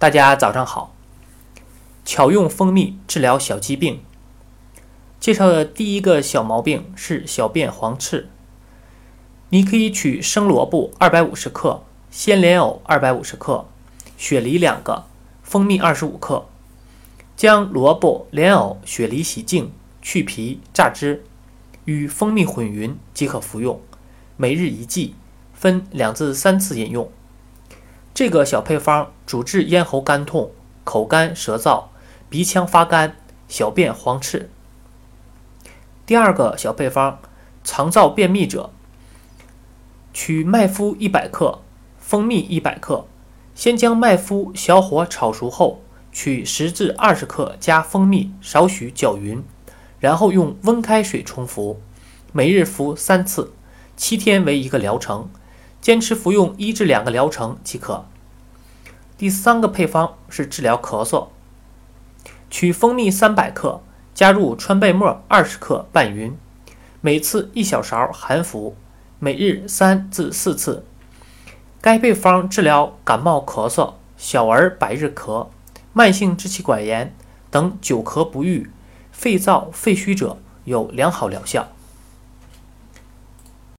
大家早上好。巧用蜂蜜治疗小疾病。介绍的第一个小毛病是小便黄赤。你可以取生萝卜二百五十克、鲜莲藕二百五十克、雪梨两个、蜂蜜二十五克，将萝卜、莲藕、雪梨洗净、去皮、榨汁，与蜂蜜混匀即可服用。每日一剂，分两至三次饮用。这个小配方主治咽喉干痛、口干舌燥、鼻腔发干、小便黄赤。第二个小配方，肠燥便秘者，取麦麸一百克、蜂蜜一百克，先将麦麸小火炒熟后，取十至二十克加蜂蜜，少许搅匀，然后用温开水冲服，每日服三次，七天为一个疗程。坚持服用一至两个疗程即可。第三个配方是治疗咳嗽，取蜂蜜三百克，加入川贝末二十克拌匀，每次一小勺含服，每日三至四次。该配方治疗感冒咳嗽、小儿百日咳、慢性支气管炎等久咳不愈、肺燥肺虚者有良好疗效。